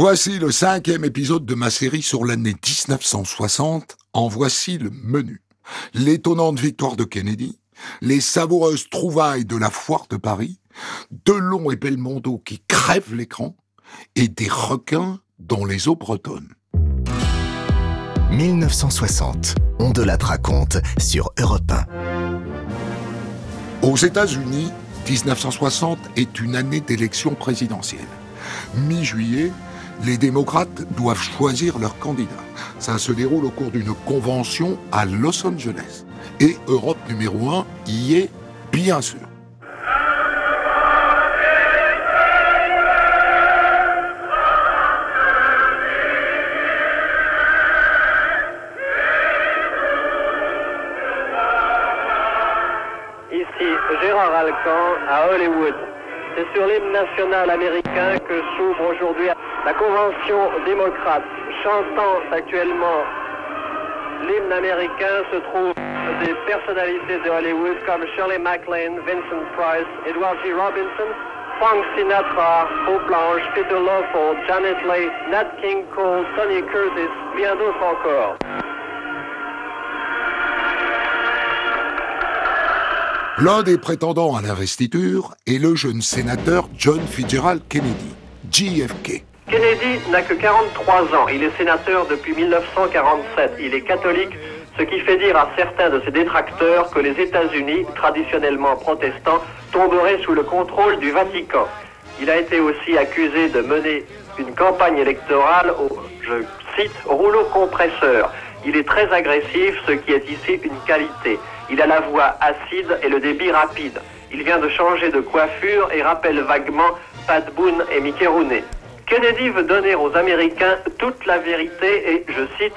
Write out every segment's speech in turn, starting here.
Voici le cinquième épisode de ma série sur l'année 1960. En voici le menu. L'étonnante victoire de Kennedy, les savoureuses trouvailles de la foire de Paris, Delon et Belmondo qui crèvent l'écran, et des requins dans les eaux bretonnes. 1960, on de la raconte sur Europe 1. Aux États-Unis, 1960 est une année d'élection présidentielle. Mi-juillet, les démocrates doivent choisir leur candidat. Ça se déroule au cours d'une convention à Los Angeles. Et Europe numéro 1 y est bien sûr. Ici Gérard Alcan à Hollywood. C'est sur l'hymne national américain que s'ouvre aujourd'hui la convention démocrate. Chantant actuellement l'hymne américain se trouvent des personnalités de Hollywood comme Shirley MacLaine, Vincent Price, Edward G. Robinson, Frank Sinatra, Hope Blanche, Peter Lawford, Janet Leigh, Nat King Cole, Tony Curtis, bien d'autres encore. L'un des prétendants à l'investiture est le jeune sénateur John Fitzgerald Kennedy, JFK. Kennedy n'a que 43 ans. Il est sénateur depuis 1947. Il est catholique, ce qui fait dire à certains de ses détracteurs que les États-Unis, traditionnellement protestants, tomberaient sous le contrôle du Vatican. Il a été aussi accusé de mener une campagne électorale au, je cite, rouleau compresseur. Il est très agressif, ce qui est ici une qualité. Il a la voix acide et le débit rapide. Il vient de changer de coiffure et rappelle vaguement Pat Boone et Mickey Rooney. Kennedy veut donner aux Américains toute la vérité et, je cite,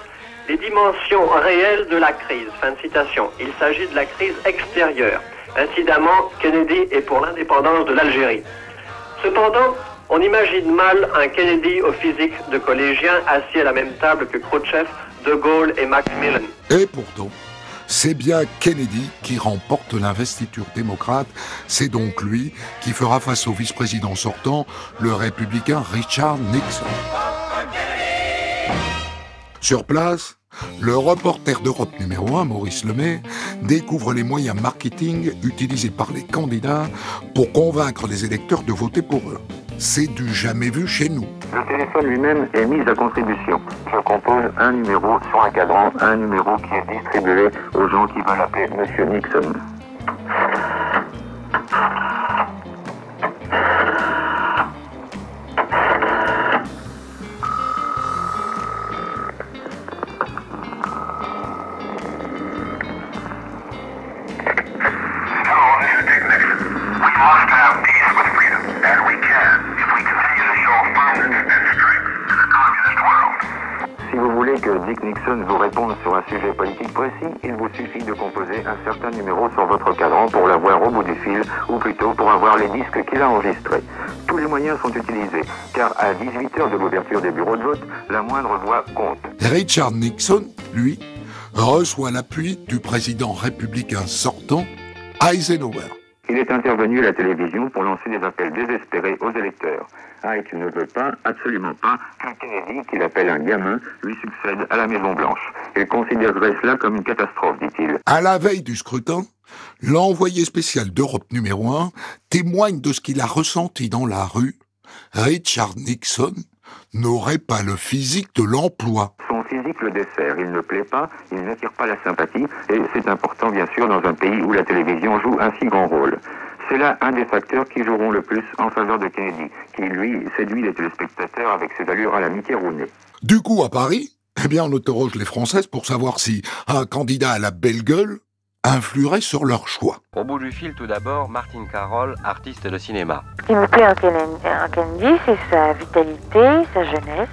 les dimensions réelles de la crise. Fin de citation. Il s'agit de la crise extérieure. Incidemment, Kennedy est pour l'indépendance de l'Algérie. Cependant, on imagine mal un Kennedy au physique de collégien assis à la même table que Khrouchtchev, De Gaulle et Macmillan. Et pourtant, c'est bien Kennedy qui remporte l'investiture démocrate. C'est donc lui qui fera face au vice-président sortant, le républicain Richard Nixon. Sur place, le reporter d'Europe numéro 1, Maurice Lemay, découvre les moyens marketing utilisés par les candidats pour convaincre les électeurs de voter pour eux. C'est du jamais vu chez nous. Le téléphone lui-même est mis à contribution. Je compose un numéro sur un cadran, un numéro qui est distribué aux gens qui veulent appeler Monsieur Nixon. Ou plutôt pour avoir les disques qu'il a enregistrés. Tous les moyens sont utilisés, car à 18 heures de l'ouverture des bureaux de vote, la moindre voix compte. Richard Nixon, lui, reçoit l'appui du président républicain sortant, Eisenhower. Il est intervenu à la télévision pour lancer des appels désespérés aux électeurs. Ike ne veut pas, absolument pas, qu'un Kennedy, qu'il appelle un gamin, lui succède à la Maison-Blanche. Il considérerait cela comme une catastrophe, dit-il. À la veille du scrutin, l'envoyé spécial d'Europe numéro 1 témoigne de ce qu'il a ressenti dans la rue. Richard Nixon n'aurait pas le physique de l'emploi. Son le dessert, il ne plaît pas, il n'attire pas la sympathie, et c'est important bien sûr dans un pays où la télévision joue un si grand rôle. C'est là un des facteurs qui joueront le plus en faveur de Kennedy, qui lui séduit les téléspectateurs avec ses allures à la Mickey Rooney. Du coup, à Paris, eh bien, on interroge les Françaises pour savoir si un candidat à la belle gueule influerait sur leur choix. Au bout du fil, tout d'abord, Martine Carroll, artiste de cinéma. Ce qui me plaît en Kennedy, c'est sa vitalité, sa jeunesse.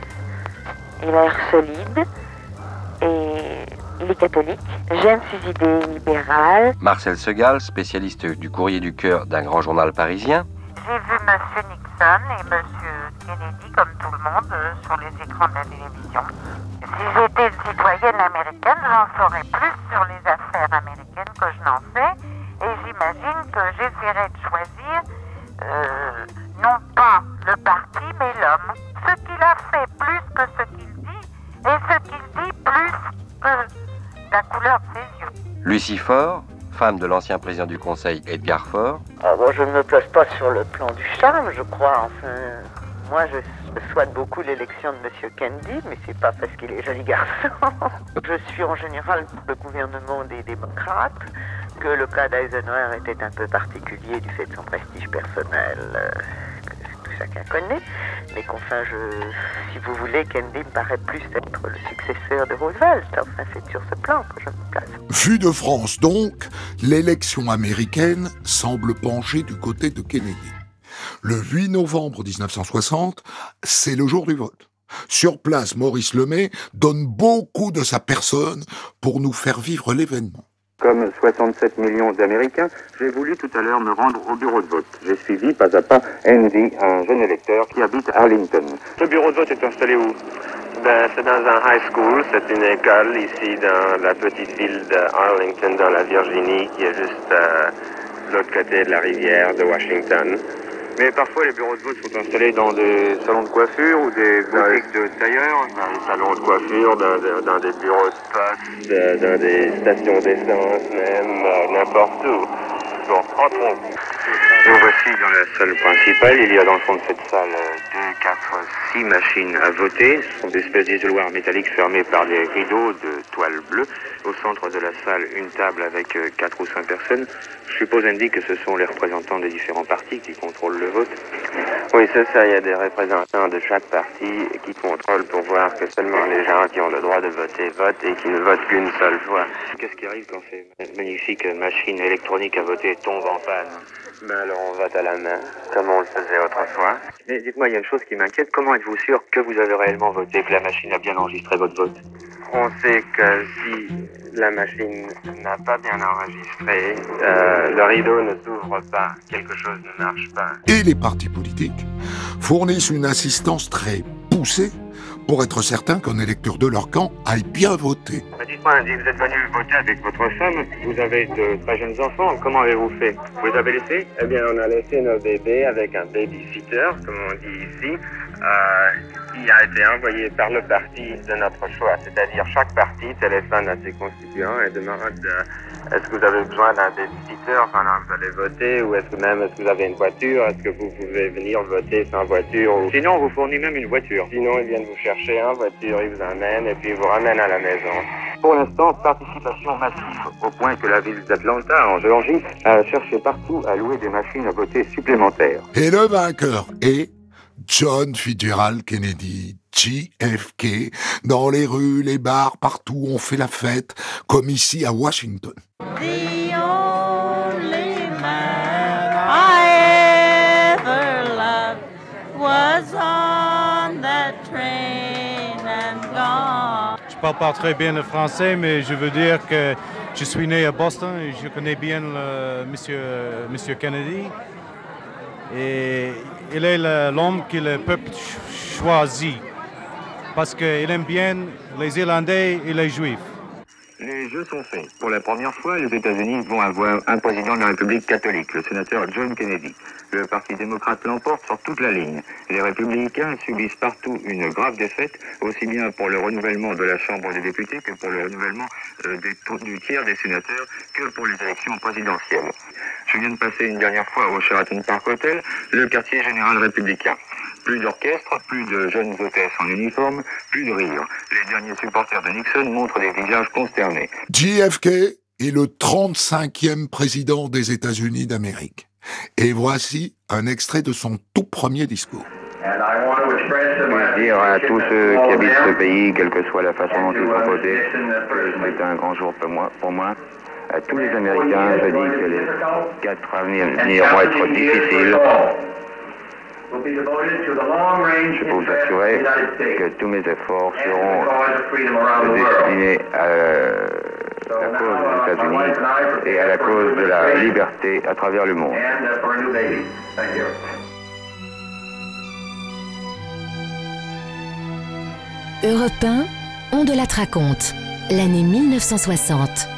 Il a l'air solide et il est catholique. J'aime ses idées libérales. Marcel Segal, spécialiste du courrier du cœur d'un grand journal parisien. J'ai vu M. Nixon et M. Kennedy, comme tout le monde, euh, sur les écrans de la télévision. Si j'étais une citoyenne américaine, j'en saurais plus sur les affaires américaines que je n'en sais. Et j'imagine que j'essaierais de choisir, Lucie Faure, femme de l'ancien président du Conseil Edgar Faure. Ah, bon, je ne me place pas sur le plan du charme, je crois. Enfin, moi, je souhaite beaucoup l'élection de M. Kennedy, mais c'est pas parce qu'il est joli garçon. je suis en général pour le gouvernement des démocrates, que le cas d'Eisenhower était un peu particulier du fait de son prestige personnel. euh, que tout chacun connaît, mais qu'enfin, je, si vous voulez, Kennedy me paraît plus être le successeur de Roosevelt. Enfin, c'est sur ce plan que je me place. Vu de France donc, l'élection américaine semble pencher du côté de Kennedy. Le 8 novembre 1960, c'est le jour du vote. Sur place, Maurice Lemay donne beaucoup de sa personne pour nous faire vivre l'événement. Comme 67 millions d'Américains, j'ai voulu tout à l'heure me rendre au bureau de vote. J'ai suivi pas à pas Andy, un jeune électeur qui habite Arlington. Le bureau de vote est installé où? Ben, C'est dans un high school, c'est une école ici dans la petite ville d'Arlington, dans la Virginie, qui est juste euh, de l'autre côté de la rivière de Washington. Mais parfois, les bureaux de vote sont installés dans des salons de coiffure ou des boutiques de tailleurs. Dans des salons de coiffure, dans, de- dans des bureaux de poste, euh, dans des stations d'essence, même euh, n'importe où. Bon, entrons. Nous voici dans la salle principale. Il y a dans le fond de cette salle euh, deux, quatre, six machines à voter. Ce sont des espèces d'isoloirs métalliques fermés par des rideaux de toile bleue. Au centre de la salle, une table avec euh, quatre ou cinq personnes. Je suppose, Andy, que ce sont les représentants des différents partis qui contrôlent le vote. Oui, c'est ça. Il y a des représentants de chaque parti qui contrôlent pour voir que seulement les gens qui ont le droit de voter votent et qui ne votent qu'une seule fois. Qu'est-ce qui arrive quand ces magnifiques machines électroniques à voter tombent en panne? Ben alors on vote à la main, comme on le faisait autrefois. Mais dites-moi, il y a une chose qui m'inquiète. Comment êtes-vous sûr que vous avez réellement voté, que la machine a bien enregistré votre vote? On sait que si la machine n'a pas bien enregistré, euh, le rideau ne s'ouvre pas, quelque chose ne marche pas. Et les partis politiques fournissent une assistance très poussée pour être certain qu'un électeur de leur camp aille bien voter. Bah, Dites-moi, vous êtes venu voter avec votre femme, vous avez de très jeunes enfants, comment avez-vous fait? Vous les avez laissés Eh bien, on a laissé nos bébés avec un babysitter, comme on dit ici, qui a été envoyé par le parti de notre choix. C'est-à-dire, chaque parti téléphone à ses constituants et demande euh, est-ce que vous avez besoin d'un babysitter pendant que vous allez voter, ou est-ce que même est-ce que vous avez une voiture, est-ce que vous pouvez venir voter sans voiture ou... Sinon, on vous fournit même une voiture. Sinon, ils viennent vous chercher en voiture, ils vous amènent et puis ils vous ramènent à la maison. Pour l'instant, participation massive, au point que la ville d'Atlanta, en Géorgie, a cherché partout à louer des machines à voter supplémentaires. Et le vainqueur est John Fitzgerald Kennedy, JFK. Dans les rues, les bars, partout, on fait la fête, comme ici à Washington. The only man I ever loved was on that train and gone. Je parle pas très bien le français, mais je veux dire que je suis né à Boston et je connais bien le monsieur, monsieur Kennedy. Et il est l'homme que le peuple ch- choisit parce qu'il aime bien les Irlandais et les Juifs. Les jeux sont faits. Pour la première fois, les États-Unis vont avoir un président de la République catholique, le sénateur John Kennedy. Le Parti démocrate l'emporte sur toute la ligne. Les républicains subissent partout une grave défaite, aussi bien pour le renouvellement de la Chambre des députés que pour le renouvellement euh, du tiers des sénateurs que pour les élections présidentielles. Je viens de passer une dernière fois au Sheraton Park Hotel, le quartier général républicain. Plus d'orchestre, plus de jeunes hôtesses en uniforme, plus de rire. Les derniers supporters de Nixon montrent des visages consternés. JFK est le 35e président des États-Unis d'Amérique. Et voici un extrait de son tout premier discours. Dire à tous ceux qui habitent ce pays, quelle que soit la façon dont ils vont voter, que c'est un grand jour pour moi. Pour moi. À tous les Américains, je dis que les quatre années vont être difficiles. Je peux vous assurer que tous mes efforts seront destinés à la cause des États-Unis et à la cause de la liberté à travers le monde. Europe 1, on de la raconte, l'année 1960.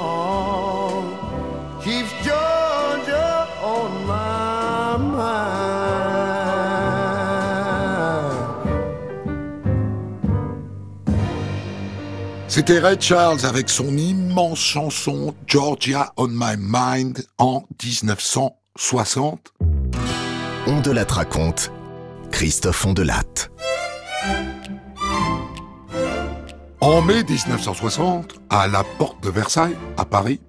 C'était Ray Charles avec son immense chanson Georgia on My Mind en 1960. On de la raconte. Christophe Ondelatte. En mai 1960, à la porte de Versailles, à Paris,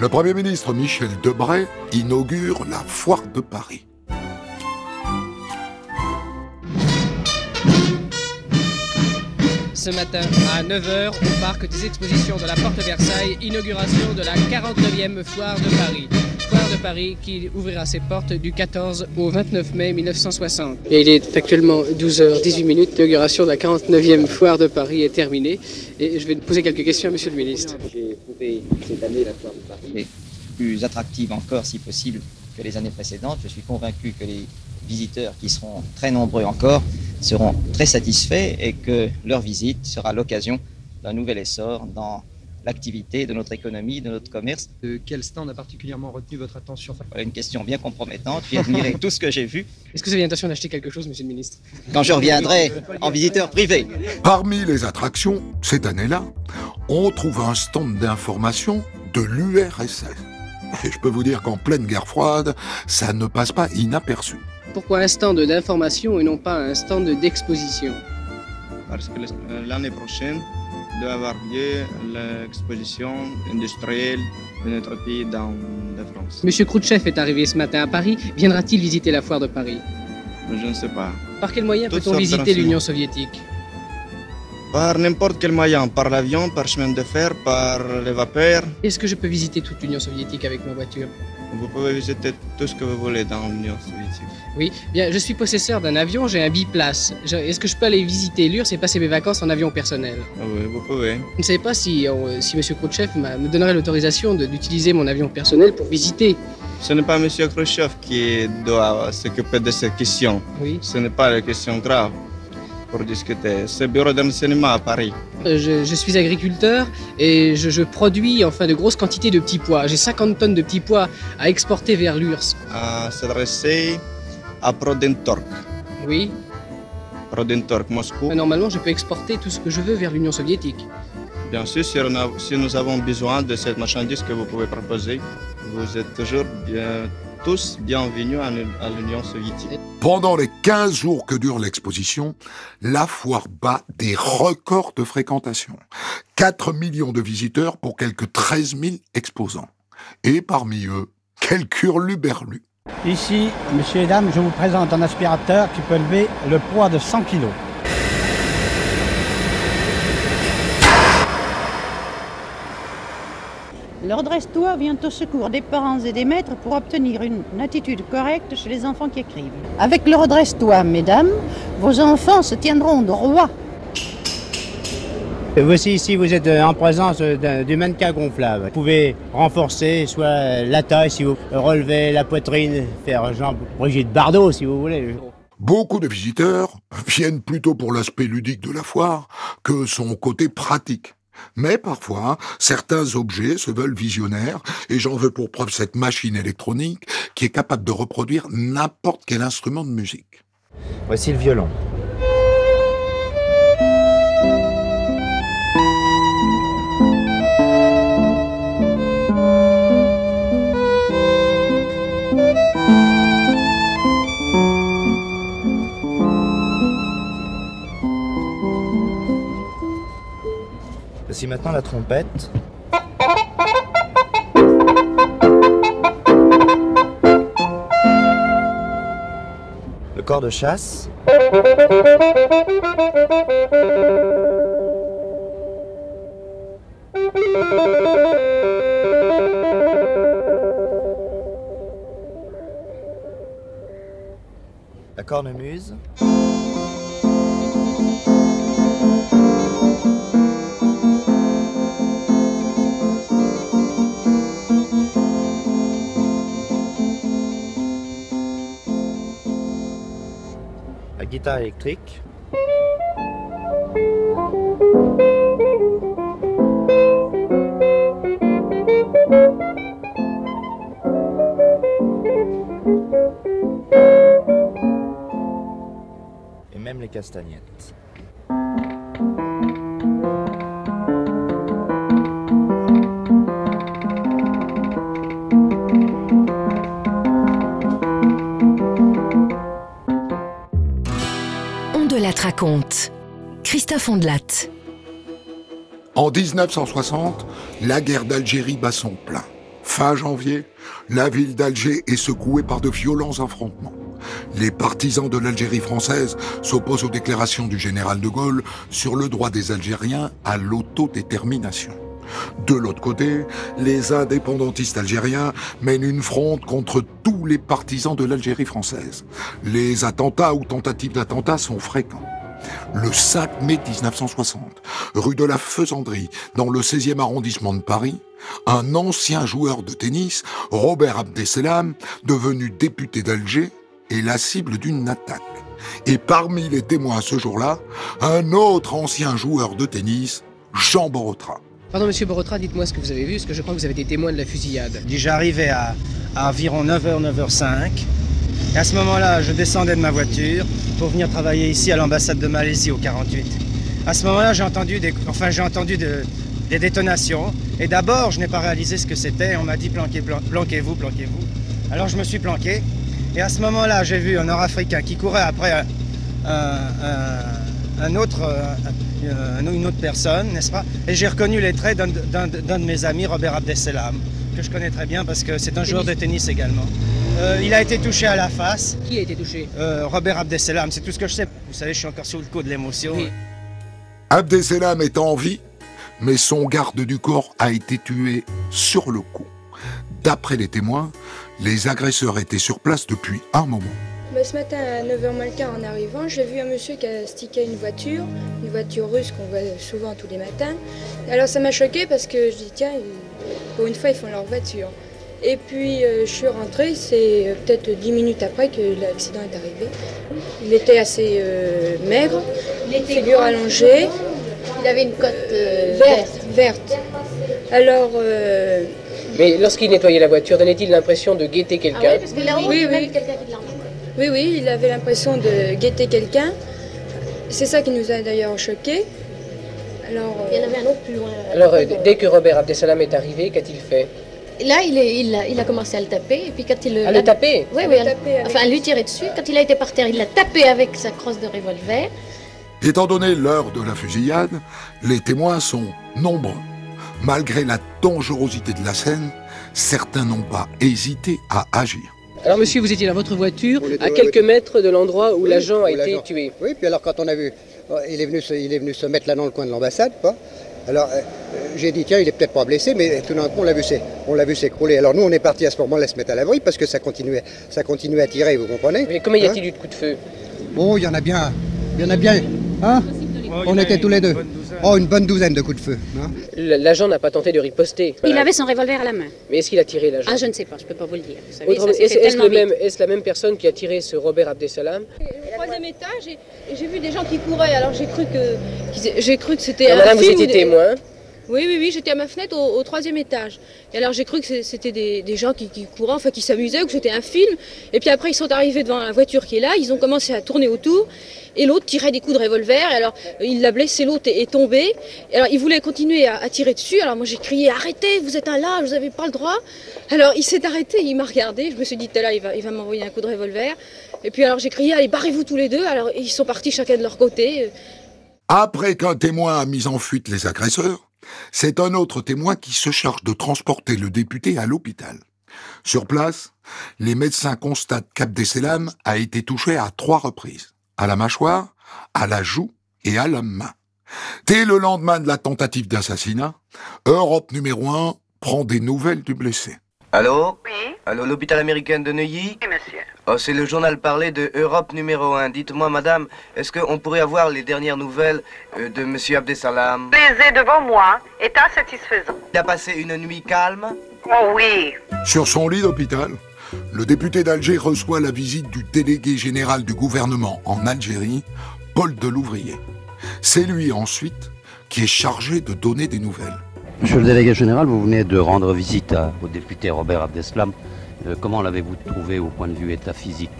le Premier ministre Michel Debray inaugure la foire de Paris. Ce matin à 9h au parc des expositions de la Porte Versailles, inauguration de la 49e foire de Paris. Foire de Paris qui ouvrira ses portes du 14 au 29 mai 1960. Et il est actuellement 12h18 minutes. L'inauguration de la 49e foire de Paris est terminée. Et je vais poser quelques questions à Monsieur le ministre. J'ai trouvé cette année la foire de Paris plus attractive encore, si possible, que les années précédentes. Je suis convaincu que les visiteurs, qui seront très nombreux encore, seront très satisfaits et que leur visite sera l'occasion d'un nouvel essor dans l'activité de notre économie, de notre commerce. De quel stand a particulièrement retenu votre attention Voilà une question bien compromettante. J'ai admiré tout ce que j'ai vu. Est-ce que vous avez l'intention d'acheter quelque chose, Monsieur le ministre? Quand je reviendrai en visiteur privé. Parmi les attractions, cette année-là, on trouve un stand d'information de l'URSS. Et je peux vous dire qu'en pleine guerre froide, ça ne passe pas inaperçu. Pourquoi un stand d'information et non pas un stand d'exposition? Parce que l'année prochaine doit avoir lieu l'exposition industrielle de notre pays dans la France. Monsieur Khrouchtchev est arrivé ce matin à Paris. Viendra-t-il visiter la foire de Paris? Je ne sais pas. Par quel moyen Toutes peut-on visiter l'Union soviétique? Par n'importe quel moyen, par l'avion, par chemin de fer, par les vapeurs. Est-ce que je peux visiter toute l'Union soviétique avec ma voiture? Vous pouvez visiter tout ce que vous voulez dans l'Union soviétique. Oui, bien, je suis possesseur d'un avion, j'ai un biplace. Est-ce que je peux aller visiter l'URSS et passer mes vacances en avion personnel? Ah Oui, vous pouvez. Je ne savais pas si, si M. Khrouchtchev me donnerait l'autorisation de- d'utiliser mon avion personnel pour visiter. Ce n'est pas M. Khrushchev qui doit s'occuper de ces questions. Oui. Ce n'est pas la question grave pour discuter. C'est le bureau de renseignement à Paris. Euh, Je, je suis agriculteur et je, je produis enfin de grosses quantités de petits pois. J'ai 50 tonnes de petits pois à exporter vers l'URSS. À s'adresser à Prodentork. Oui. Prodentork, Moscou. Euh, Normalement, je peux exporter tout ce que je veux vers l'Union soviétique. Bien sûr, si, on a- si nous avons besoin de cette marchandise que vous pouvez proposer, vous êtes toujours bien- tous bienvenus à l'Union soviétique. Pendant les 15 jours que dure l'exposition, la foire bat des records de fréquentation. 4 millions de visiteurs pour quelques 13 000 exposants. Et parmi eux, quelques hurluberlus. Ici, messieurs et dames, je vous présente un aspirateur qui peut lever le poids de 100 kg. Le redresse-toi vient au secours des parents et des maîtres pour obtenir une attitude correcte chez les enfants qui écrivent. Avec le redresse-toi, mesdames, vos enfants se tiendront droit. Voici ici, vous êtes euh, en présence euh, d'un- du mannequin gonflable. Vous pouvez renforcer soit la taille si vous relevez la poitrine, faire genre Brigitte Bardot si vous voulez. Beaucoup de visiteurs viennent plutôt pour l'aspect ludique de la foire que son côté pratique. Mais parfois, certains objets se veulent visionnaires, et j'en veux pour preuve cette machine électronique qui est capable de reproduire n'importe quel instrument de musique. Voici le violon. Maintenant la trompette. Le corps de chasse. La cornemuse. Électrique. Et même les castagnettes. En 1960, la guerre d'Algérie bat son plein. Fin janvier, la ville d'Alger est secouée par de violents affrontements. Les partisans de l'Algérie française s'opposent aux déclarations du général de Gaulle sur le droit des Algériens à l'autodétermination. De l'autre côté, les indépendantistes algériens mènent une fronde contre tous les partisans de l'Algérie française. Les attentats ou tentatives d'attentats sont fréquents. Le 5 mai 1960, rue de la Faisanderie, dans le 16e arrondissement de Paris, un ancien joueur de tennis, Robert Abdesselam, devenu député d'Alger, est la cible d'une attaque. Et parmi les témoins ce jour-là, un autre ancien joueur de tennis, Jean Borotra. Pardon, monsieur Borotra, dites-moi ce que vous avez vu, parce que je crois que vous avez été témoin de la fusillade. J'arrivais à, à environ 9h, 9h05. Et à ce moment-là, je descendais de ma voiture pour venir travailler ici à l'ambassade de Malaisie au 48. À ce moment-là, j'ai entendu des, enfin, j'ai entendu de- des détonations. Et d'abord, je n'ai pas réalisé ce que c'était. On m'a dit planquez, plan- planquez-vous, planquez-vous. Alors je me suis planqué. Et à ce moment-là, j'ai vu un Nord-Africain qui courait après un, un- un- un autre, euh, un- une autre personne, n'est-ce pas? Et j'ai reconnu les traits d'un d'un- d'un de mes amis, Robert Abdesselam, que je connais très bien parce que c'est un joueur de tennis également. Euh, il a été touché à la face. Qui a été touché? Euh, Robert Abdesselam, c'est tout ce que je sais. Vous savez, je suis encore sous le coup de l'émotion. Abdesselam est en vie, mais son garde du corps a été tué sur le coup. D'après les témoins, les agresseurs étaient sur place depuis un moment. Bah, ce matin à 9h moins le quart en arrivant, j'ai vu un monsieur qui a stické une voiture, une voiture russe qu'on voit souvent tous les matins. Alors ça m'a choqué parce que je dis tiens, pour une fois ils font leur voiture. Et puis euh, je suis rentrée, c'est euh, peut-être 10 minutes après que l'accident est arrivé. Il était assez euh, maigre, figure allongée. Il avait une cote euh, verte. Verte. Alors, euh, Mais lorsqu'il nettoyait la voiture, donnait-il l'impression de guetter quelqu'un Ah parce que Oui, il oui. quelqu'un. Oui, oui, il avait l'impression de guetter quelqu'un. C'est ça qui nous a d'ailleurs choqués. Alors, Il y en avait un autre plus loin. Alors, euh, dès que Robert Abdesselam est arrivé, qu'a-t-il fait? Là, il, est- il, a, il a commencé à le taper. Et puis quand il À le taper Oui, À oui. à- taper Enfin, à lui tirer dessus. Quand il a été par terre, il l'a tapé avec sa crosse de revolver. Étant donné l'heure de la fusillade, les témoins sont nombreux. Malgré la dangerosité de la scène, certains n'ont pas hésité à agir. Alors, monsieur, vous étiez dans votre voiture, à quelques mètres de l'endroit où Oui, l'agent a où été tué. Oui, puis alors quand on a vu, euh, il est venu se, il est venu se mettre là dans le coin de l'ambassade, quoi. Alors euh, j'ai dit tiens, il est peut-être pas blessé, mais tout d'un coup on l'a vu, s'é- on l'a vu s'écrouler. Alors nous on est parti à ce moment-là se mettre à l'abri parce que ça continuait, ça continuait à tirer, vous comprenez Mais combien y Hein a-t-il eu de coups de feu? Oh, il y en a bien, il y en a bien, hein? On était tous les deux. Oh, une bonne douzaine de coups de feu. hein. L'agent n'a pas tenté de riposter. Il avait son revolver à la main. Mais est-ce qu'il a tiré l'agent? Ah, je ne sais pas, je peux pas vous le dire. Vous savez, Autrement, ça s'est Est-ce fait est-ce tellement le même- vite. est-ce la même personne qui a tiré ce Robert Abdesselam au troisième étage et, et j'ai vu des gens qui couraient. Alors j'ai cru que qu'ils- j'ai cru que c'était Alors, un madame, vous film étiez ou des- témoin Oui, oui, oui, j'étais à ma fenêtre au, troisième étage. Et alors j'ai cru que c'était des, gens qui, couraient, enfin qui s'amusaient, ou que c'était un film. Et puis après ils sont arrivés devant la voiture qui est là, ils ont commencé à tourner autour. Et l'autre tirait des coups de revolver. Et alors il l'a blessé, l'autre est, tombé. Et alors il voulait continuer à, à tirer dessus. Alors moi j'ai crié arrêtez, vous êtes un lâche, vous n'avez pas le droit. Alors il s'est arrêté, il m'a regardé. Je me suis dit tout à l'heure il va, il va m'envoyer un coup de revolver. Et puis alors j'ai crié allez barrez-vous tous les deux. Alors ils sont partis chacun de leur côté. Après qu'un témoin a mis en fuite les agresseurs, C'est un autre témoin qui se charge de transporter le député à l'hôpital. Sur place, les médecins constatent qu'Abdeselam a été touché à trois reprises. À la mâchoire, à la joue et à la main. Dès le lendemain de la tentative d'assassinat, Europe numéro 1 prend des nouvelles du blessé. Allô Oui. Allô, l'hôpital américain de Neuilly Oui, monsieur. Oh, c'est le journal parlé de Europe numéro 1. Dites-moi, madame, est-ce qu'on pourrait avoir les dernières nouvelles euh, de monsieur Abdesalam? Les ai devant moi, est insatisfaisant. Il a passé une nuit calme? Oh oui. Sur son lit d'hôpital, le député d'Alger reçoit la visite du délégué général du gouvernement en Algérie, Paul Delouvrier. C'est lui ensuite qui est chargé de donner des nouvelles. Monsieur le délégué général, vous venez de rendre visite au député Robert Abdeslam. Euh, comment l'avez-vous trouvé au point de vue état physique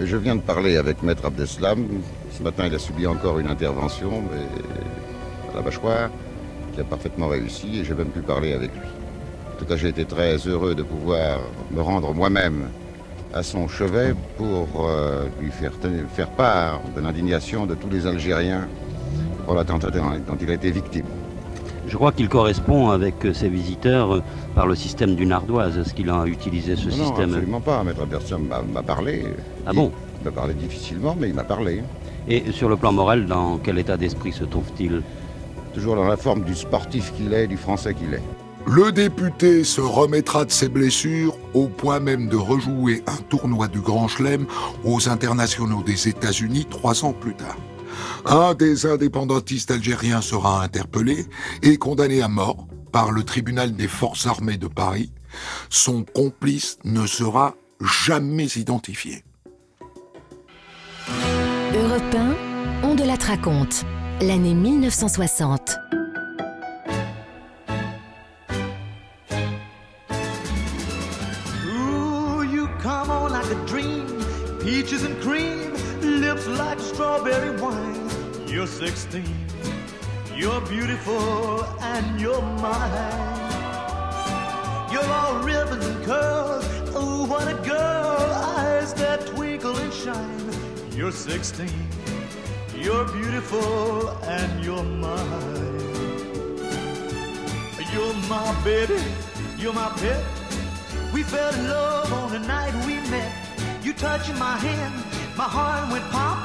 Je viens de parler avec Maître Abdeslam. Ce matin, il a subi encore une intervention mais à la mâchoire qui a parfaitement réussi et j'ai même pu parler avec lui. En tout cas, j'ai été très heureux de pouvoir me rendre moi-même à son chevet pour euh, lui faire part de l'indignation de tous les Algériens pour l'attentat dont il a été victime. Je crois qu'il correspond avec euh, ses visiteurs euh, par le système d'une ardoise. Est-ce qu'il a utilisé ce Non, système? absolument pas. Maître m'a- m'a parlé. Ah bon? Il m'a parlé difficilement, mais il m'a parlé. Et sur le plan moral, dans quel état d'esprit se trouve-t-il? Toujours dans la forme du sportif qu'il est, du français qu'il est. Le député se remettra de ses blessures au point même de rejouer un tournoi du Grand Chelem aux internationaux des États-Unis trois ans plus tard. Un des indépendantistes algériens sera interpellé et condamné à mort par le tribunal des forces armées de Paris. Son complice ne sera jamais identifié. Europe 1, on de la raconte. L'année 1960. Ooh, you come on like a dream, peaches and cream, lips like strawberry wine. You're 16, you're beautiful and you're mine. You're all ribbons and curls, oh what a girl, eyes that twinkle and shine. You're 16, you're beautiful and you're mine. You're my baby, you're my pet. We fell in love on the night we met. You touching my hand, my heart went pop.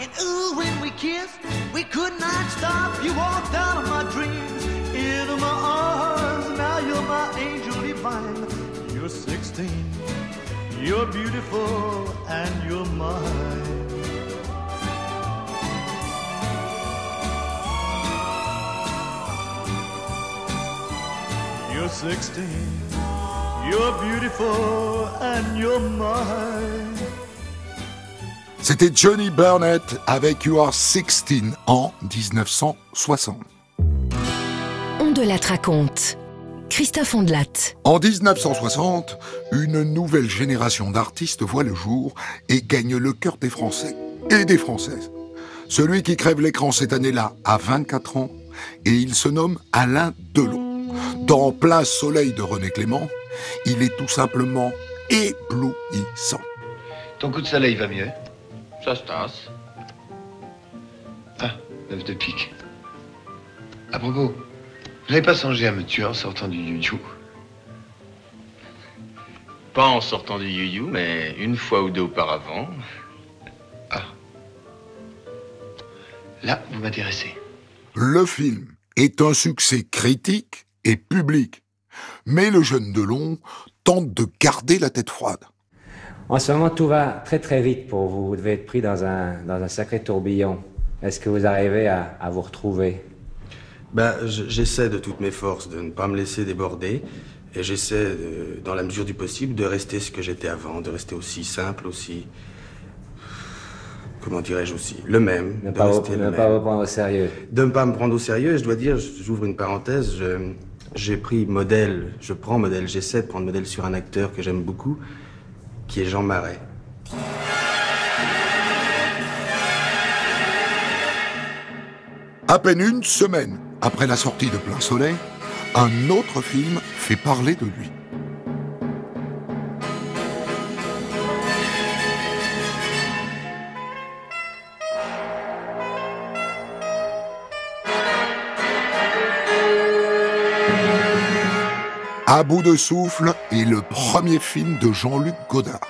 And ooh, when we kissed, we could not stop. You walked out of my dreams, into my arms. Now you're my angel divine. You're 16, you're beautiful, and you're mine. You're 16. You're beautiful and you're mine. C'était Johnny Burnett avec You Are 16 en 1960. On de la raconte. Christophe Ondelat. En 1960, une nouvelle génération d'artistes voit le jour et gagne le cœur des Français et des Françaises. Celui qui crève l'écran cette année-là a 24 ans et il se nomme Alain Delon. Dans Place Soleil de René Clément, il est tout simplement éblouissant. Ton coup de soleil va mieux? Ça se tasse. Ah, neuf de pique. À propos, vous n'avez pas songé à me tuer en sortant du you Pas en sortant du you mais une fois ou deux auparavant. Là, vous m'intéressez. Le film est un succès critique et public. Mais le jeune Delon tente de garder la tête froide. En ce moment, tout va très très vite pour vous. Vous devez être pris dans un, dans un sacré tourbillon. Est-ce que vous arrivez à, à vous retrouver? Ben, je- j'essaie de toutes mes forces de ne pas me laisser déborder. Et j'essaie, dans la mesure du possible, de rester ce que j'étais avant, de rester aussi simple, aussi. Comment dirais-je aussi Le même. Ne de pas vous- ne pas vous prendre au sérieux. De ne pas me prendre au sérieux. Et je dois dire, j'ouvre une parenthèse, j'ai pris modèle, je prends modèle, j'essaie de prendre modèle sur un acteur que j'aime beaucoup, qui est Jean Marais. À peine une semaine après la sortie de Plein Soleil, un autre film fait parler de lui. À bout de souffle est le premier film de Jean-Luc Godard.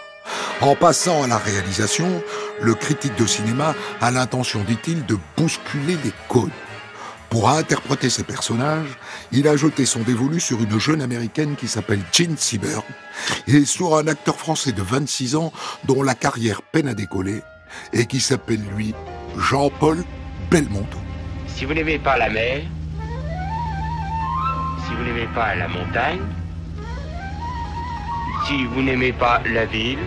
En passant à la réalisation, le critique de cinéma a l'intention, dit-il, de bousculer les codes. Pour interpréter ses personnages, il a jeté son dévolu sur une jeune américaine qui s'appelle Jean Seberg et sur un acteur français de 26 ans dont la carrière peine à décoller et qui s'appelle lui Jean-Paul Belmondo. Si vous n'aimez pas la mer, si vous n'aimez pas la montagne, si vous n'aimez pas la ville,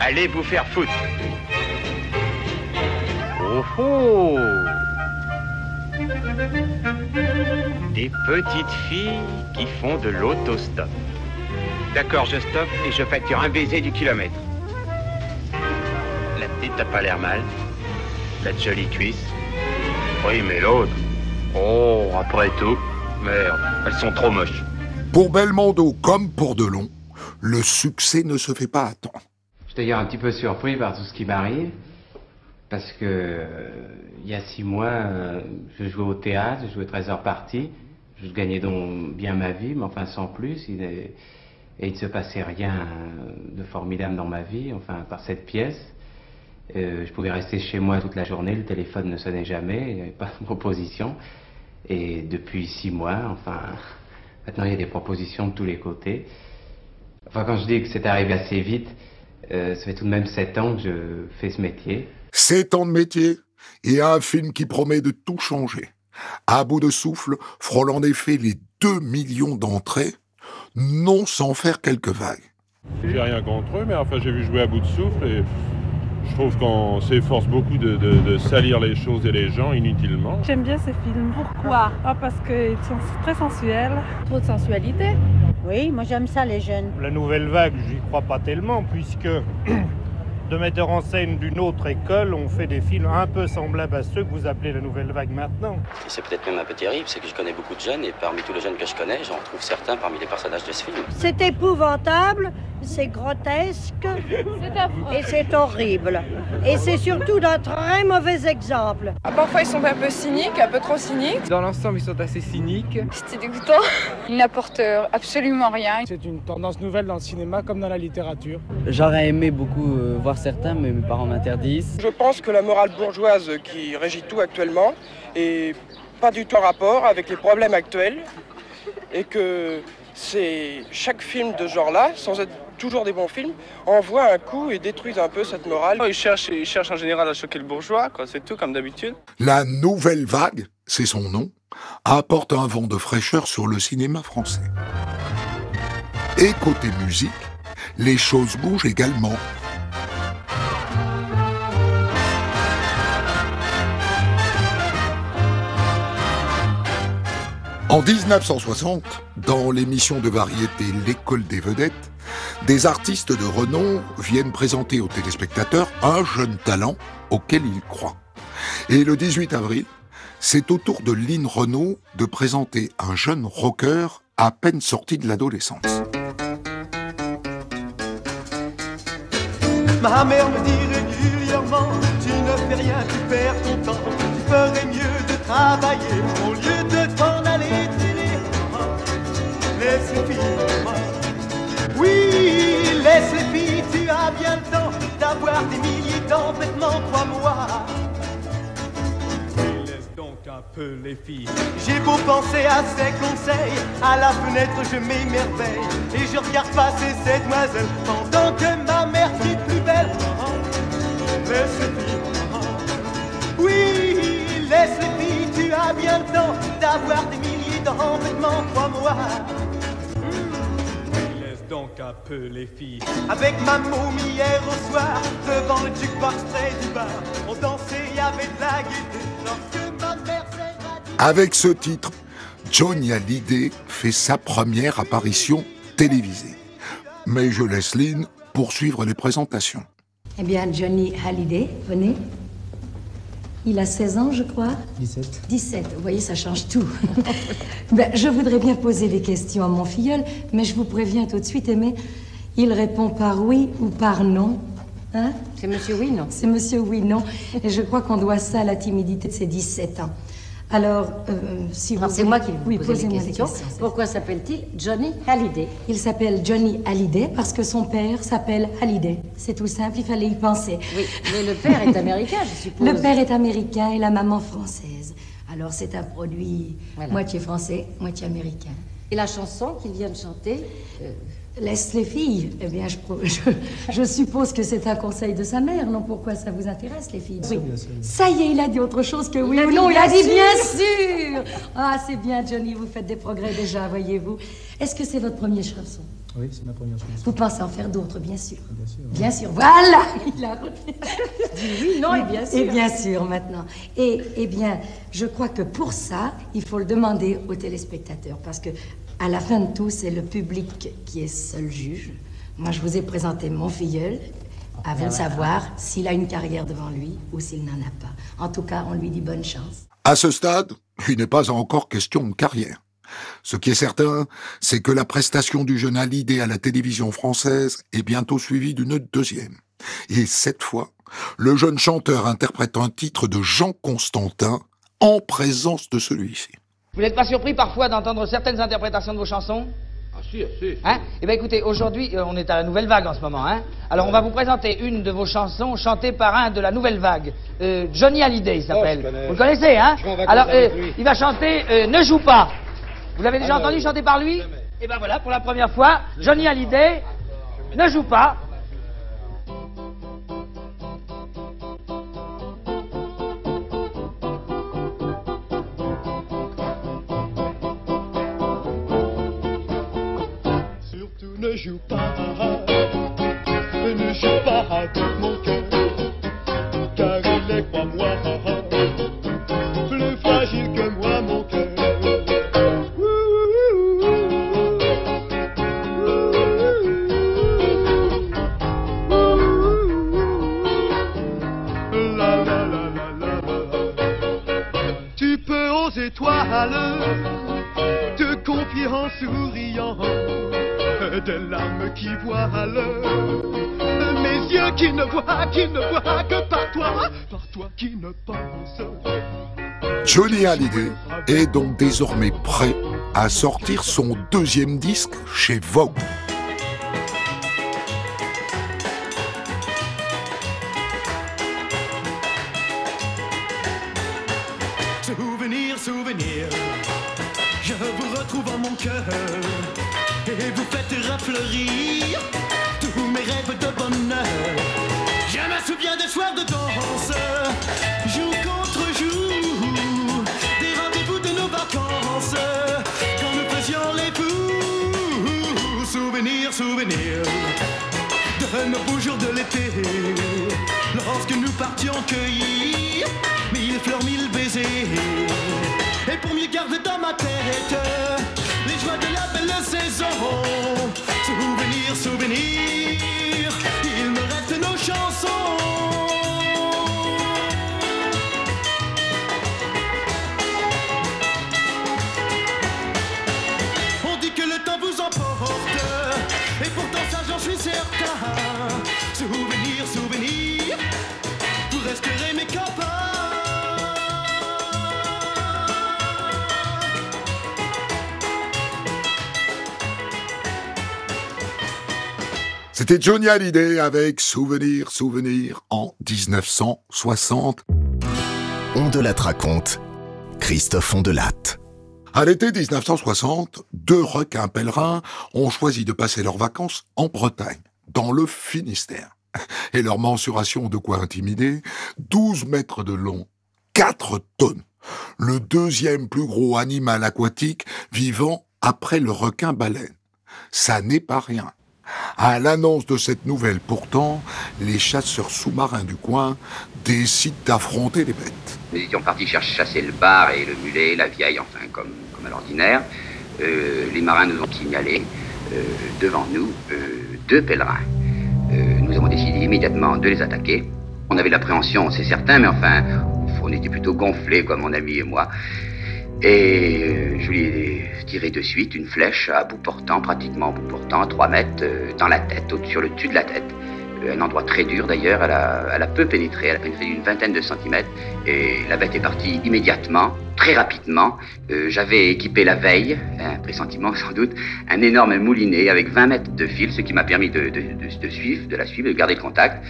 allez vous faire foutre. Oh oh Des petites filles qui font de l'autostop. D'accord, je stoppe et je facture un baiser du kilomètre. La petite n'a pas l'air mal. La jolie cuisse. Oui, mais l'autre. Oh, après tout. Merde, elles sont trop moches. Pour Belmondo comme pour Delon, le succès ne se fait pas attendre. Je suis d'ailleurs un petit peu surpris par tout ce qui m'arrive. Parce que euh, il y a six mois, euh, je jouais au théâtre, je jouais 13 heures parties. Je gagnais donc bien ma vie, mais enfin sans plus. Il est- et il ne se passait rien de formidable dans ma vie, enfin par cette pièce. Euh, je pouvais rester chez moi toute la journée, le téléphone ne sonnait jamais, il n'y avait pas de proposition. Et depuis six mois, enfin, maintenant il y a des propositions de tous les côtés. Enfin, quand je dis que c'est arrivé assez vite, euh, ça fait tout de même sept ans que je fais ce métier. Sept ans de métier et un film qui promet de tout changer. À bout de souffle, frôle en effet les 2 millions d'entrées, non sans faire quelques vagues. J'ai rien contre eux, mais enfin j'ai vu jouer à bout de souffle et je trouve qu'on s'efforce beaucoup de, de- de salir les choses et les gens inutilement. J'aime bien ces films. Pourquoi? Ah, Parce qu'ils sont très sensuels. Trop de sensualité? Oui, moi j'aime ça les jeunes. La nouvelle vague, j'y crois pas tellement, puisque de metteurs en scène d'une autre école ont fait des films un peu semblables à ceux que vous appelez la nouvelle vague maintenant. C'est peut-être même un peu terrible, c'est que je connais beaucoup de jeunes et parmi tous les jeunes que je connais, j'en trouve certains parmi les personnages de ce film. C'est épouvantable, c'est grotesque et c'est horrible. Et c'est surtout d'un très mauvais exemple. Ah, Parfois ils sont un peu cyniques, un peu trop cyniques. Dans l'ensemble, ils sont assez cyniques. C'est dégoûtant. Ils n'apportent absolument rien. C'est une tendance nouvelle dans le cinéma comme dans la littérature. J'aurais aimé beaucoup euh, voir certains, mais mes parents m'interdisent. Je pense que la morale bourgeoise qui régit tout actuellement est pas du tout en rapport avec les problèmes actuels et que c'est chaque film de ce genre-là, sans être toujours des bons films, envoie un coup et détruisent un peu cette morale. Ils cherchent, ils cherchent en général à choquer le bourgeois, quoi. C'est tout comme d'habitude. La nouvelle vague, c'est son nom, apporte un vent de fraîcheur sur le cinéma français. Et côté musique, les choses bougent également. En 1960, dans l'émission de variété L'école des vedettes, des artistes de renom viennent présenter aux téléspectateurs un jeune talent auquel ils croient. Et le 18 avril, c'est au tour de Lynn Renault de présenter un jeune rocker à peine sorti de l'adolescence. Des milliers d'embêtements Crois-moi. Laisse donc un peu les filles. J'ai beau penser à ces conseils À la fenêtre je m'émerveille. Et je regarde passer cette demoiselle Pendant que ma mère crie plus belle Laisse les filles Oui, laisse les filles Tu as bien le temps d'avoir des milliers d'embêtements Crois-moi un peu les filles Avec ma momie hier au soir Devant le jukebox près du bar On dansait, y avait de la gaieté Lorsque ma mère s'est Avec ce titre, Johnny Hallyday fait sa première apparition télévisée. Mais je laisse Lynn poursuivre les présentations. Eh bien, Johnny Hallyday, venez. Il a 16 ans, je crois. 17. 17, vous voyez, ça change tout. ben, je voudrais bien poser des questions à mon filleul, mais je vous préviens tout de suite, Aimé, il répond par oui ou par non. Hein? C'est monsieur oui, non? C'est monsieur oui, non. Et je crois qu'on doit ça à la timidité de ses 17 ans. Alors, euh, si vous... c'est moi qui vais vous oui, poser les questions. questions. Pourquoi s'appelle-t-il Johnny Hallyday Il s'appelle Johnny Hallyday parce que son père s'appelle Hallyday. C'est tout simple, il fallait y penser. Oui, mais le père est américain, je suppose. Le père est américain et la maman française. Alors c'est un produit Voilà. moitié français, moitié américain. Et la chanson qu'il vient de chanter euh, Laisse les filles. Eh bien, je, pro- je, je suppose que c'est un conseil de sa mère, non? Pourquoi ça vous intéresse, les filles? Oui. Ça y est, il a dit autre chose que oui ou non. Il a dit bien sûr. Ah, c'est bien, Johnny, vous faites des progrès déjà, voyez-vous. Est-ce que c'est votre première chanson Oui, c'est ma première chanson. Vous pensez en faire d'autres, bien sûr. Bien sûr. Bien sûr, voilà Il a oui, non, et bien sûr. Et bien sûr, maintenant. Et, eh bien, je crois que pour ça, il faut le demander aux téléspectateurs, parce que à la fin de tout, c'est le public qui est seul juge. Moi, je vous ai présenté mon filleul. À vous de savoir s'il a une carrière devant lui ou s'il n'en a pas. En tout cas, on lui dit bonne chance. À ce stade, il n'est pas encore question de carrière. Ce qui est certain, c'est que la prestation du jeune Hallyday à la télévision française est bientôt suivie d'une deuxième. Et cette fois, le jeune chanteur interprète un titre de Jean Constantin en présence de celui-ci. Vous n'êtes pas surpris parfois d'entendre certaines interprétations de vos chansons Ah si, si. Hein Eh bien écoutez, aujourd'hui, euh, on est à la nouvelle vague en ce moment. Hein Alors on va vous présenter une de vos chansons chantée par un de la nouvelle vague. Euh, Johnny Hallyday, il s'appelle. Oh, je connais. vous le connaissez, hein Je Alors avec euh, lui. il va chanter euh, Ne joue pas. Vous l'avez déjà Ah, entendu oui. chanter par lui Et ben voilà, pour la première fois, Johnny Hallyday, Ne joue pas. Surtout Johnny Hallyday est donc désormais prêt à sortir son deuxième disque chez Vogue. Souvenir, souvenir, je vous retrouve en mon cœur et vous faites rafleurir tous mes rêves de bonheur. Je me souviens des soirs de danse, lorsque nous partions cueillir mille fleurs, mille baisers. Et pour mieux garder dans ma tête les joies de la belle saison, souvenir, souvenir, C'était Johnny Hallyday avec Souvenir, Souvenir en 1960. On de la raconte, Christophe Ondelat. À l'été 1960, deux requins pèlerins ont choisi de passer leurs vacances en Bretagne, dans le Finistère. Et leur mensuration de quoi intimider 12 mètres de long, 4 tonnes. Le deuxième plus gros animal aquatique vivant après le requin baleine. Ça n'est pas rien. À l'annonce de cette nouvelle, pourtant, les chasseurs sous-marins du coin décident d'affronter les bêtes. Nous étions partis chercher chasser le bar et le mulet, la vieille, enfin comme, comme à l'ordinaire. Euh, les marins nous ont signalé euh, devant nous euh, deux pèlerins. Nous avons décidé immédiatement de les attaquer. On avait l'appréhension, c'est certain, mais enfin, on était plutôt gonflés, quoi, mon ami et moi. Et euh, je lui ai tiré de suite une flèche à bout portant, pratiquement à bout portant, à 3 mètres, euh, dans la tête, sur le dessus de la tête. un endroit très dur d'ailleurs. Elle a, peu pénétré, elle a pénétré une vingtaine de centimètres et la bête est partie immédiatement, très rapidement. Euh, J'avais équipé la veille, un pressentiment sans doute, un énorme moulinet avec 20 mètres de fil, ce qui m'a permis de, suivre, de la suivre, de garder le contact.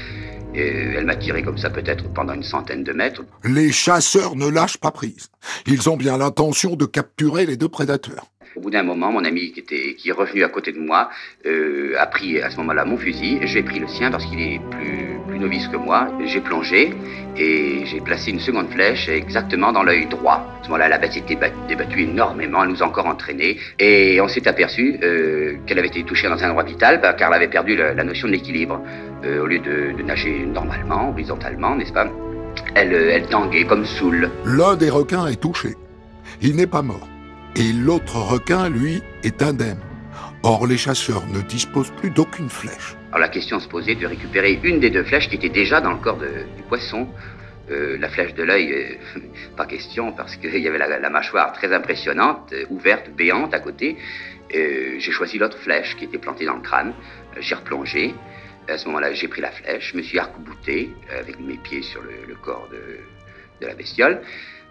Et elle m'a tiré comme ça peut-être pendant une centaine de mètres. Les chasseurs ne lâchent pas prise. Ils ont bien l'intention de capturer les deux prédateurs. Au bout d'un moment, mon ami qui, était, qui est revenu à côté de moi euh, a pris à ce moment-là mon fusil. J'ai pris le sien parce qu'il est plus, plus novice que moi. J'ai plongé et j'ai placé une seconde flèche exactement dans l'œil droit. À ce moment-là, la bête s'était débattue énormément, elle nous a encore entraînés. Et on s'est aperçu euh, qu'elle avait été touchée dans un endroit vital bah, car elle avait perdu la, notion de l'équilibre. Euh, au lieu de, nager normalement, horizontalement, n'est-ce pas elle, elle tanguait comme saoule. L'un des requins est touché. Il n'est pas mort et l'autre requin, lui, est indemne. Or, les chasseurs ne disposent plus d'aucune flèche. Alors la question se posait de récupérer une des deux flèches qui était déjà dans le corps du poisson. Euh, la flèche de l'œil, euh, pas question, parce qu'il y avait la, mâchoire très impressionnante, euh, ouverte, béante à côté. j'ai choisi l'autre flèche qui était plantée dans le crâne. j'ai replongé. À ce moment-là, j'ai pris la flèche, je me suis arc-bouté avec mes pieds sur le, corps de la bestiole.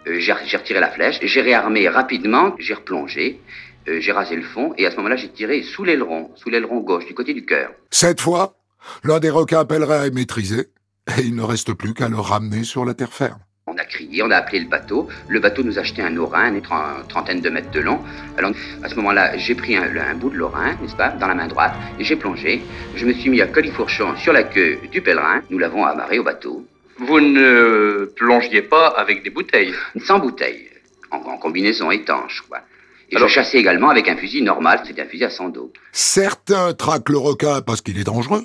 Euh, j'ai retiré la flèche, j'ai réarmé rapidement, j'ai replongé, euh, j'ai rasé le fond, et à ce moment-là, j'ai tiré sous l'aileron, sous l'aileron gauche, du côté du cœur. Cette fois, l'un des requins pèlerins est maîtrisé, et il ne reste plus qu'à le ramener sur la terre ferme. On a crié, on a appelé le bateau. Le bateau nous a acheté un lorrain, une trentaine de mètres de long. Alors, à ce moment-là, j'ai pris un, un, bout de lorrain, n'est-ce pas, dans la main droite, et j'ai plongé. Je me suis mis à colifourchon sur la queue du pèlerin. Nous l'avons amarré au bateau. Vous ne plongiez pas avec des bouteilles Sans bouteilles, en, en combinaison étanche, quoi. Et Alors, je chassais également avec un fusil normal, c'était un fusil à sang d'eau. Certains traquent le requin parce qu'il est dangereux,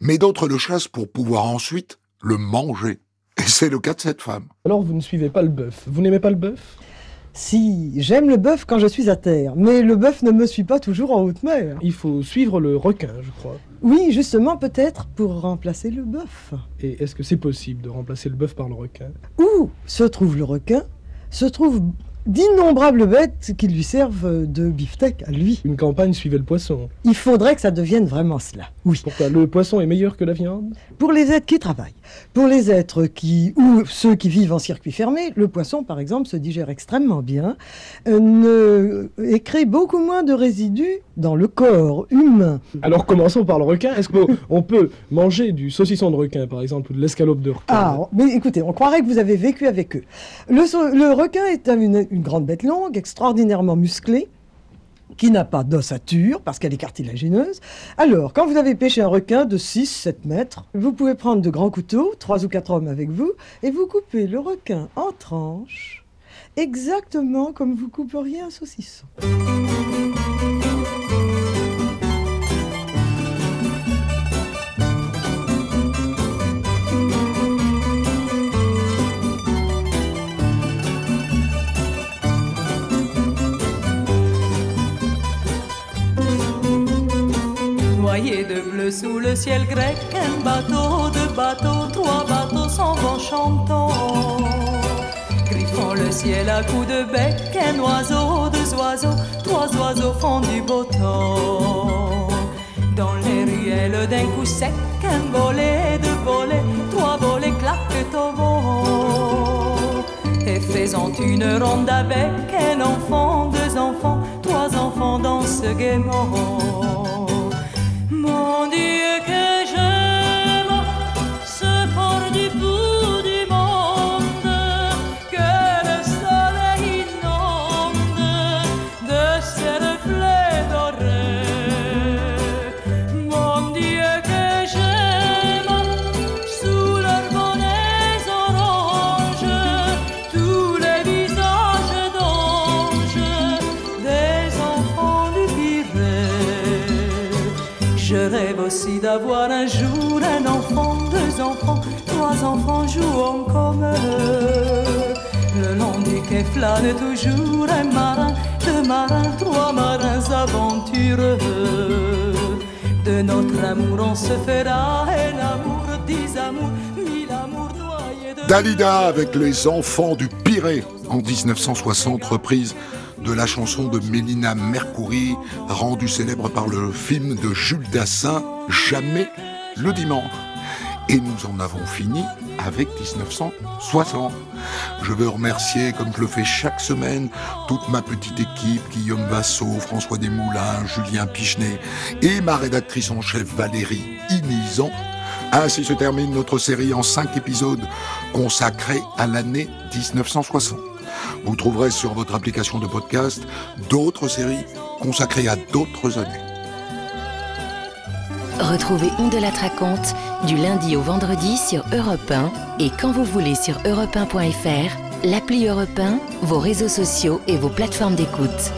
mais d'autres le chassent pour pouvoir ensuite le manger. Et c'est le cas de cette femme. Alors vous ne suivez pas le bœuf. Vous n'aimez pas le bœuf? Si, j'aime le bœuf quand je suis à terre, mais le bœuf ne me suit pas toujours en haute mer. Il faut suivre le requin, je crois. Oui, justement, peut-être pour remplacer le bœuf. Et est-ce que c'est possible de remplacer le bœuf par le requin? Où se trouve le requin? Se trouve d'innombrables bêtes qui lui servent de beefsteak à lui. Une campagne suivait le poisson. Il faudrait que ça devienne vraiment cela. Oui. Pourquoi? Le poisson est meilleur que la viande? Pour les êtres qui travaillent. Pour les êtres qui ou ceux qui vivent en circuit fermé, le poisson par exemple se digère extrêmement bien, euh, ne, et crée beaucoup moins de résidus dans le corps humain. Alors commençons par le requin. Est-ce qu'on peut manger du saucisson de requin par exemple ou de l'escalope de requin? Ah, mais écoutez, on croirait que vous avez vécu avec eux. Le, le requin est une, une grande bête longue, extraordinairement musclée, qui n'a pas d'ossature parce qu'elle est cartilagineuse. Alors, quand vous avez pêché un requin de 6-7 mètres, vous pouvez prendre de grands couteaux, 3 ou 4 hommes avec vous, et vous coupez le requin en tranches, exactement comme vous couperiez un saucisson. Ciel grec, un bateau, deux bateaux, trois bateaux s'en vont chantant. Griffant le ciel à coups de bec, un oiseau, deux oiseaux, trois oiseaux font du beau temps. Dans les ruelles d'un coup sec, un volet, deux volets, trois volets claquent au vent. Et faisant une ronde avec un enfant, deux enfants, trois enfants dansent gaiement. Je rêve aussi d'avoir un jour un enfant, deux enfants, trois enfants jouant comme eux. Le long du quai flâne toujours un marin, deux marins, trois marins aventureux. De notre amour on se fera un amour, dix amours, mille amours noyés de... Dalida avec les enfants du Pirée en 1960, reprise de la chanson de Mélina Mercouri, rendue célèbre par le film de Jules Dassin, Jamais le dimanche. Et nous en avons fini avec 1960. Je veux remercier, comme je le fais chaque semaine, toute ma petite équipe, Guillaume Vassot, François Desmoulins, Julien Pichenet et ma rédactrice en chef Valérie Inizan. Ainsi se termine notre série en cinq épisodes consacrés à l'année 1960. Vous trouverez sur votre application de podcast d'autres séries consacrées à d'autres années. Retrouvez On de la raconte du lundi au vendredi sur Europe 1 et quand vous voulez sur europe1.fr, l'appli Europe 1, vos réseaux sociaux et vos plateformes d'écoute.